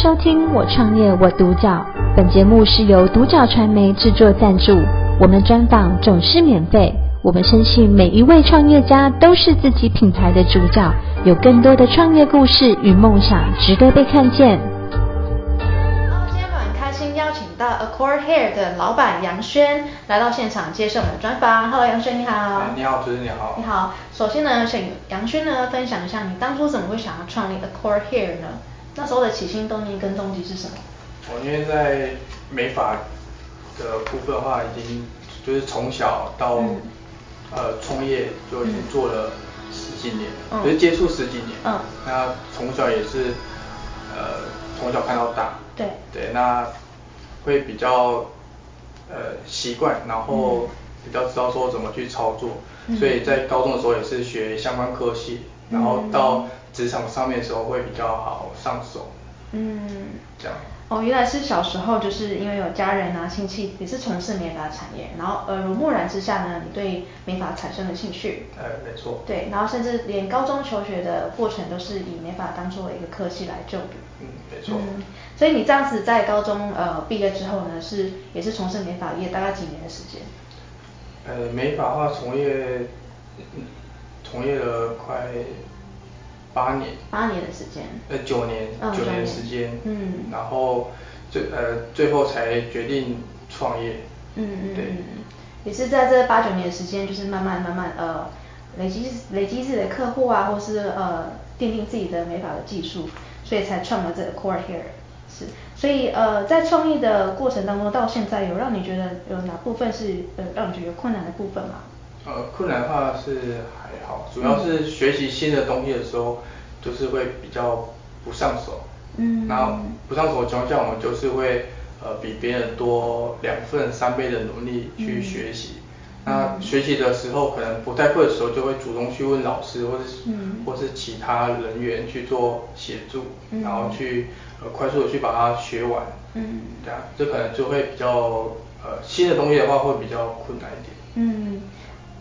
收听我创业我独角，本节目是由独角传媒制作赞助，我们专访总是免费。我们深信每一位创业家都是自己品牌的主角，有更多的创业故事与梦想值得被看见。好，今天很开心邀请到 Accord Hair 的老板杨轩来到现场接受我们的专访。Hello，杨轩你好。你好，主持人你好。你好，首先呢，请杨轩呢分享一下你当初怎么会想要创立 Accord Hair 呢？那时候的起心动念跟动机是什么？我因为在美发的部分的话，已经就是从小到、嗯、呃创业就已经做了十几年，嗯、就是接触十几年。嗯。那从小也是呃从小看到大。对。对，那会比较呃习惯，然后比较知道说怎么去操作，嗯、所以在高中的时候也是学相关科系，嗯、然后到。职场上面的时候会比较好上手，嗯，这样。哦，原来是小时候就是因为有家人啊亲戚也是从事美发产业，然后耳濡目染之下呢，你对美发产生了兴趣。呃，没错。对，然后甚至连高中求学的过程都是以美发当作一个科系来就读。嗯，没错。嗯，所以你这样子在高中呃毕业之后呢，是也是从事美发业大概几年的时间？呃，美发的话从业，从业了快。八年，八年的时间，呃，九年，嗯、九年时间，嗯，然后最呃最后才决定创业，嗯嗯，对，也是在这八九年的时间，就是慢慢慢慢呃累积累积自己的客户啊，或是呃奠定自己的美发的技术，所以才创了这个 Accord Hair，是，所以呃在创业的过程当中，到现在有让你觉得有哪部分是呃让你觉得困难的部分吗？呃，困难的话是还好，主要是学习新的东西的时候，就是会比较不上手。嗯。然后不上手的情况下，我们就是会呃比别人多两份三倍的努力去学习。嗯。那学习的时候可能不太会的时候，就会主动去问老师或是、嗯、或是其他人员去做协助，嗯、然后去呃快速的去把它学完。嗯。这样，这可能就会比较呃新的东西的话会比较困难一点。嗯。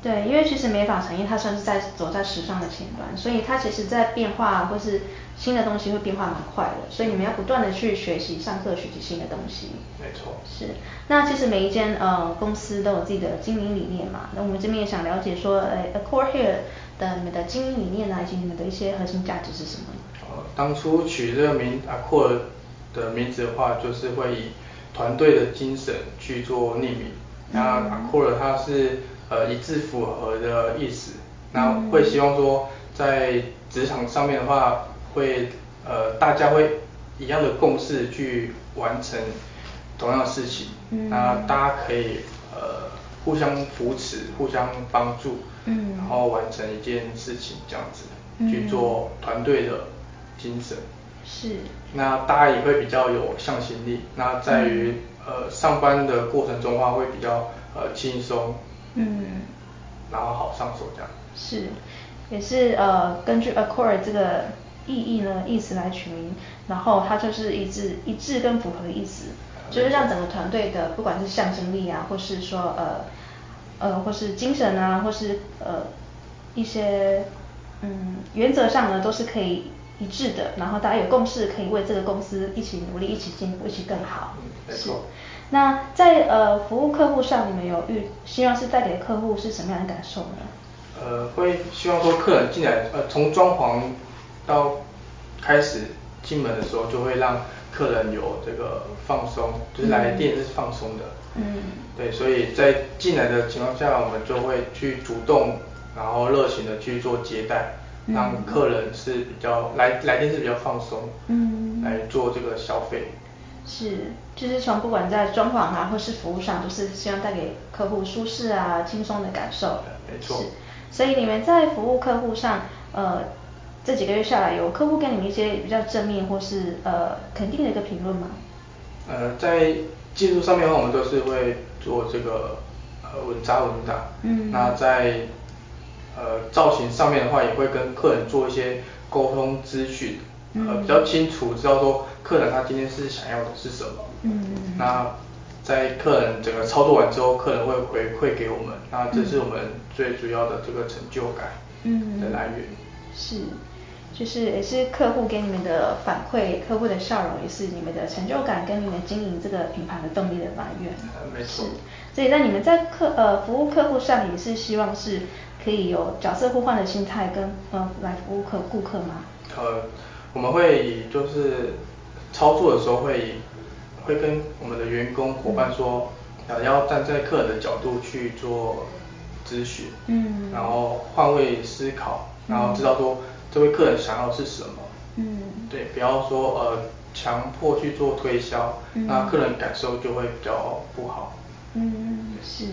对，因为其实美发产业它算是在走在时尚的前端，所以它其实在变化或是新的东西会变化蛮快的，所以你们要不断的去学习、上课学习新的东西。没错。是，那其实每一间呃公司都有自己的经营理念嘛，那我们这边也想了解说，呃，Accord Here 的你们的经营理念呢，以及你们的一些核心价值是什么？呃，当初取这个名 Accord 的名字的话，就是会以团队的精神去做命名。那 Accord 它是。呃，一致符合的意思，那会希望说，在职场上面的话，会呃大家会一样的共识去完成同样的事情，嗯，那大家可以呃互相扶持、互相帮助，嗯，然后完成一件事情这样子，嗯，去做团队的精神，是，那大家也会比较有向心力，那在于，嗯，呃上班的过程中的话会比较呃轻松。嗯，然后好上手这样。是，也是呃根据 Accord 这个意义呢意思来取名，然后它就是一致一致跟符合的意思，就是让整个团队的不管是向心力啊，或是说呃呃或是精神啊，或是呃一些嗯原则上呢都是可以一致的，然后大家有共识可以为这个公司一起努力，一起进步，一起更好。嗯，没错。那在呃服务客户上，你们有预希望是带给客户是什么样的感受呢？呃，会希望说客人进来，呃，从装潢到开始进门的时候，就会让客人有这个放松，就是来店是放松的。嗯。对，所以在进来的情况下，我们就会去主动，然后热情的去做接待，让客人是比较来来店是比较放松，嗯，来做这个消费。是，就是从不管在装潢啊，或是服务上，都是希望带给客户舒适啊、轻松的感受。没错。是，所以你们在服务客户上，呃，这几个月下来，有客户给你们一些比较正面或是呃肯定的一个评论吗？呃，在技术上面的话，我们都是会做这个呃稳扎稳打。嗯。那在呃造型上面的话，也会跟客人做一些沟通咨询。呃，比较清楚知道说客人他今天是想要的是什么。嗯嗯。那在客人整个操作完之后，客人会回馈给我们，那这是我们最主要的这个成就感。嗯。的来源。是，就是也是客户给你们的反馈，客户的笑容也是你们的成就感跟你们经营这个品牌的动力的来源。没错。所以那你们在客呃服务客户上也是希望是可以有角色互换的心态跟呃来服务客顾客吗？呃，我们会以就是操作的时候会会跟我们的员工伙伴说，呃要站在客人的角度去做咨询，嗯，然后换位思考，然后知道说。这位客人想要的是什么？嗯，对，不要说呃强迫去做推销，嗯，那客人感受就会比较不好。嗯，是，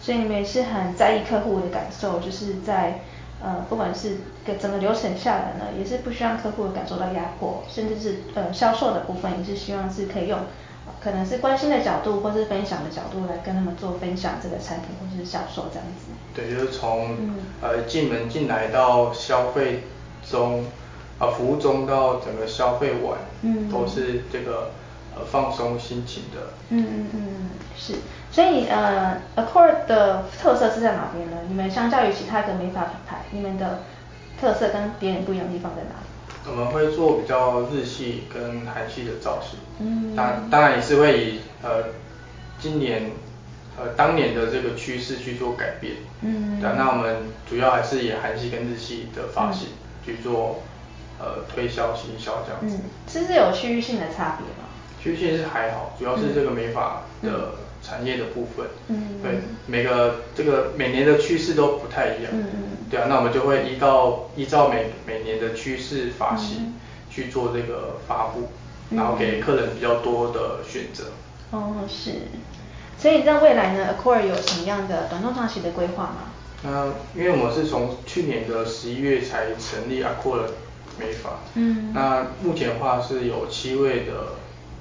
所以你们也是很在意客户的感受，就是在呃不管是个整个流程下来呢，也是不希望客户感受到压迫，甚至是呃销售的部分也是希望是可以用可能是关心的角度或是分享的角度来跟他们做分享这个产品或是销售这样子。对，就是从，嗯，呃进门进来到消费。中啊，服务中到整个消费完，嗯，都是这个呃放松心情的。嗯嗯嗯，是。所以呃，Accord 的特色是在哪边呢？你们相较于其他的美发品牌，你们的特色跟别人不一样的地方在哪里？我们会做比较日系跟韩系的造型。嗯。当当然也是会以呃今年呃当年的这个趋势去做改变。嗯。对，那我们主要还是以韩系跟日系的发型。嗯去做呃推销行销这样子，嗯，是不是有区域性的差别吗？区域性是还好，主要是这个美发的产业的部分，嗯，对，每个这个每年的趋势都不太一样，嗯嗯，对啊，那我们就会依照依照每每年的趋势发型去做这个发布，嗯，然后给客人比较多的选择。哦，是，所以你在未来呢，Accord 有什么样的短中长期的规划吗？那因为我们是从去年的十一月才成立 Accord 美发，嗯，那目前的话是有七位的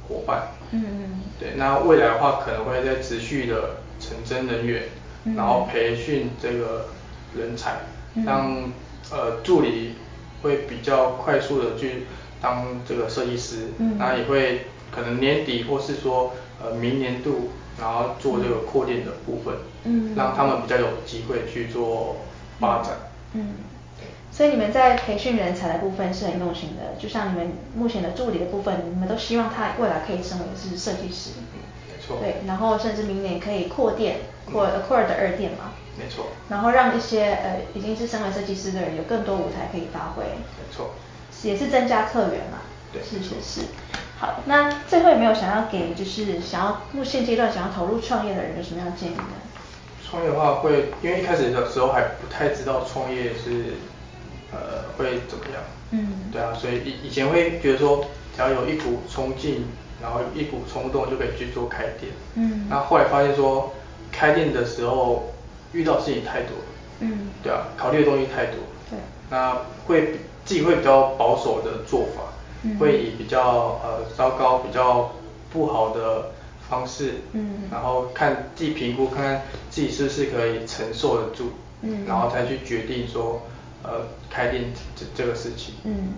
伙伴，嗯嗯，对，那未来的话可能会在持续的成真人员，嗯，然后培训这个人才，让，嗯，呃助理会比较快速的去当这个设计师，嗯，那也会可能年底或是说呃明年度。然后做这个扩店的部分，嗯，让他们比较有机会去做发展，嗯，所以你们在培训人才的部分是很用心的，就像你们目前的助理的部分，你们都希望他未来可以成为是设计师，嗯，没错，对，然后甚至明年可以扩店，扩 Accord 的二店嘛，没错，然后让一些呃已经是身为设计师的人有更多舞台可以发挥，没错，也是增加客源嘛，对，是是是。好，那最后有没有想要给就是想要目现阶段想要投入创业的人有什么样的建议呢？创业的话会，因为一开始的时候还不太知道创业是呃会怎么样，嗯，对啊，所以以以前会觉得说只要有一股冲劲，然后有一股冲动就可以去做开店，嗯，那后来发现说开店的时候遇到事情太多了，嗯，对啊，考虑的东西太多，对，那会自己会比较保守的做法。会以比较呃糟糕、比较不好的方式，嗯，然后看自己评估，看看自己是不是可以承受得住，嗯，然后才去决定说，呃，开店这这个事情。嗯，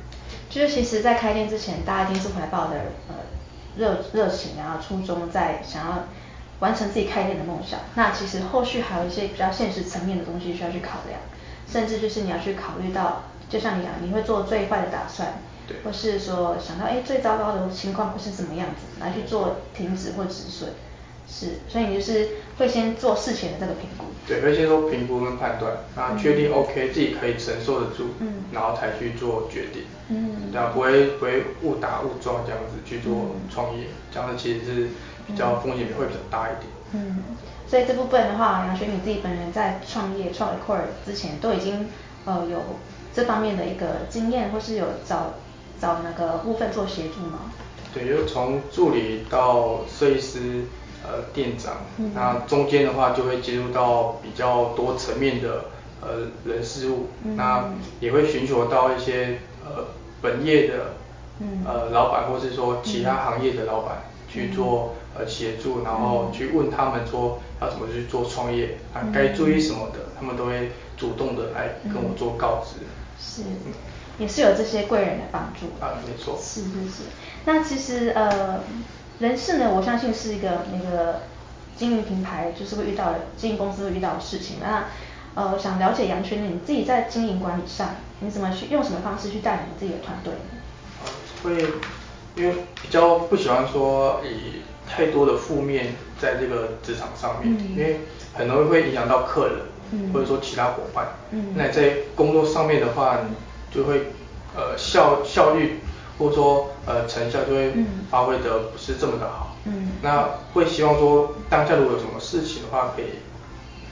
就是其实，在开店之前，大家一定是怀抱的呃热热情，然后初衷在想要完成自己开店的梦想。那其实后续还有一些比较现实层面的东西需要去考量，甚至就是你要去考虑到，就像你讲，你会做最坏的打算。或是说想到哎，最糟糕的情况会是什么样子，来去做停止或止损，是，所以你就是会先做事前的这个评估。对，会先做评估跟判断，然后确定 OK、嗯、自己可以承受得住，嗯，然后才去做决定，嗯，然后不会不会误打误撞这样子去做创业，嗯、这样子其实是比较风险会比较大一点。嗯，所以这部分的话，杨学你自己本人在创业创 Accord 之前都已经呃有这方面的一个经验，或是有找。找那个部分做协助吗？对，就从助理到设计师，呃，店长，嗯、那中间的话就会接触到比较多层面的呃人事物，嗯、那也会寻求到一些呃本业的，嗯、呃老板或是说其他行业的老板去做、嗯、呃协助，然后去问他们说要怎么去做创业，啊该注意什么的，他们都会主动的来跟我做告知。是。也是有这些贵人的帮助。啊，没错，是是是。那其实呃，人事呢，我相信是一个那个经营品牌就是会遇到的经营公司会遇到的事情。那呃，想了解杨群，你自己在经营管理上，你怎么去用什么方式去带领你自己的团队？会，因为比较不喜欢说以太多的负面在这个职场上面，嗯、因为很容易会影响到客人，嗯、或者说其他伙伴。嗯，那在工作上面的话，你就会呃效效率或者说呃成效就会发挥的不是这么的好。嗯，那会希望说当下如果有什么事情的话，可以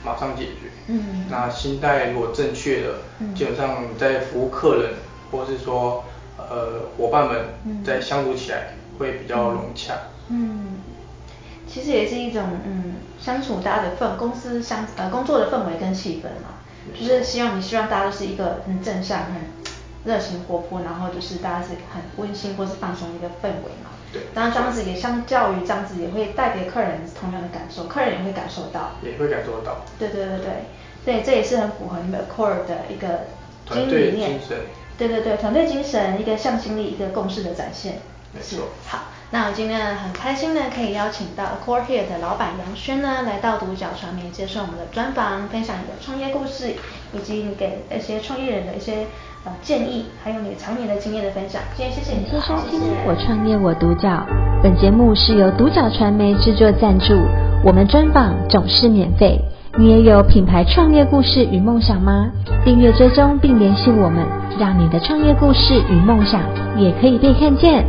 马上解决。嗯，那心态如果正确的，嗯、基本上在服务客人或是说呃伙伴们在相处起来会比较融洽。嗯。嗯其实也是一种嗯相处大家的氛公司相呃工作的氛围跟气氛嘛，就是希望你希望大家都是一个很正向、很热情活泼，然后就是大家是很温馨或是放松的一个氛围嘛。对。当然这样子也相较于这样子也会带给客人同样的感受，客人也会感受到。也会感受到。对对对对，所以这也是很符合你们 Accor 的一个经营理念。对对对，团队精神，一个向心力，一个共识的展现。没错。好。那我今天呢很开心呢，可以邀请到 Accor Here 的老板杨轩呢来到独角传媒接受我们的专访，分享你的创业故事，以及你给那些创业人的一些呃建议，还有你常年的经验的分享。今天谢谢你。谢谢收听我创业我独角，本节目是由独角传媒制作赞助，我们专访总是免费。你也有品牌创业故事与梦想吗？订阅追踪并联系我们，让你的创业故事与梦想也可以被看见。